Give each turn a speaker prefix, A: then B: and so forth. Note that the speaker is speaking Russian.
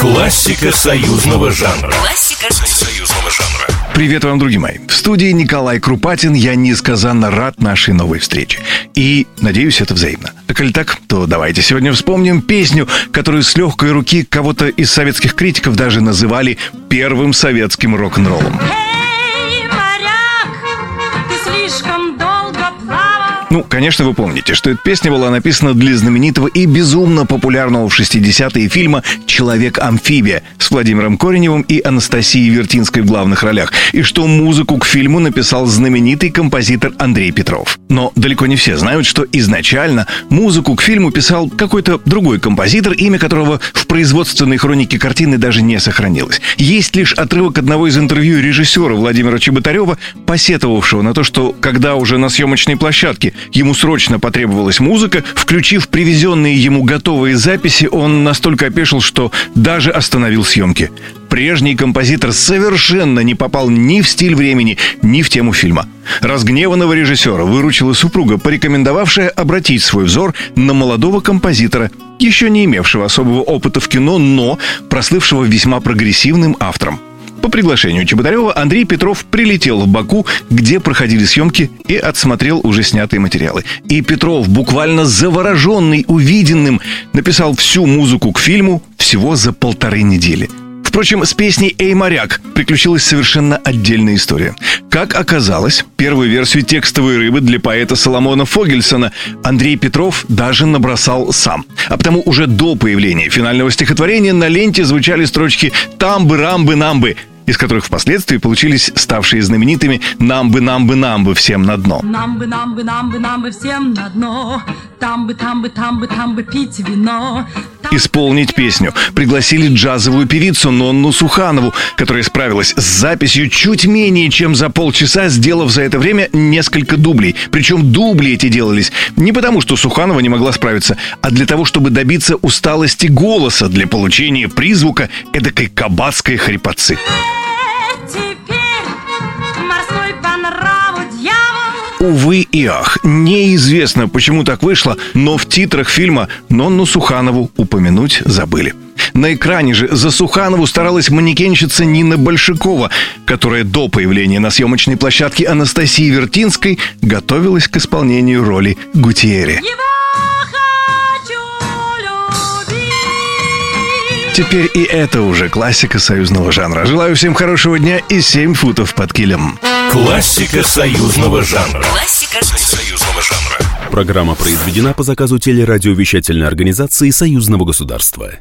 A: Классика союзного жанра. Классика союзного жанра.
B: Привет вам, друзья мои. В студии Николай Крупатин. Я несказанно рад нашей новой встрече. И надеюсь, это взаимно. А коль так, то давайте сегодня вспомним песню, которую с легкой руки кого-то из советских критиков даже называли первым советским рок-н-роллом. Ну, конечно, вы помните, что эта песня была написана для знаменитого и безумно популярного в 60-е фильма «Человек-амфибия» с Владимиром Кореневым и Анастасией Вертинской в главных ролях, и что музыку к фильму написал знаменитый композитор Андрей Петров. Но далеко не все знают, что изначально музыку к фильму писал какой-то другой композитор, имя которого в производственной хронике картины даже не сохранилось. Есть лишь отрывок одного из интервью режиссера Владимира Чеботарева, посетовавшего на то, что когда уже на съемочной площадке Ему срочно потребовалась музыка. Включив привезенные ему готовые записи, он настолько опешил, что даже остановил съемки. Прежний композитор совершенно не попал ни в стиль времени, ни в тему фильма. Разгневанного режиссера выручила супруга, порекомендовавшая обратить свой взор на молодого композитора, еще не имевшего особого опыта в кино, но прослывшего весьма прогрессивным автором. По приглашению Чеботарева Андрей Петров прилетел в Баку, где проходили съемки, и отсмотрел уже снятые материалы. И Петров, буквально завороженный увиденным, написал всю музыку к фильму всего за полторы недели. Впрочем, с песней «Эй, моряк» приключилась совершенно отдельная история. Как оказалось, первую версию текстовой рыбы для поэта Соломона Фогельсона Андрей Петров даже набросал сам. А потому уже до появления финального стихотворения на ленте звучали строчки «Тамбы, рамбы, намбы», из которых впоследствии получились ставшие знаменитыми «Нам бы, нам бы, нам бы всем на дно».
C: Нам бы, нам бы, нам бы, нам бы всем на дно, там бы, там бы, там бы, там бы пить вино.
B: Исполнить песню пригласили джазовую певицу Нонну Суханову, которая справилась с записью чуть менее чем за полчаса, сделав за это время несколько дублей. Причем дубли эти делались не потому, что Суханова не могла справиться, а для того, чтобы добиться усталости голоса для получения призвука эдакой кабацкой хрипотцы. Увы и ах, неизвестно, почему так вышло, но в титрах фильма Нонну Суханову упомянуть забыли. На экране же за Суханову старалась манекенщица Нина Большакова, которая до появления на съемочной площадке Анастасии Вертинской готовилась к исполнению роли Гутьерри. Теперь и это уже классика союзного жанра. Желаю всем хорошего дня и 7 футов под килем.
A: Классика союзного жанра. Классика союзного жанра.
D: Программа произведена по заказу телерадиовещательной организации Союзного государства.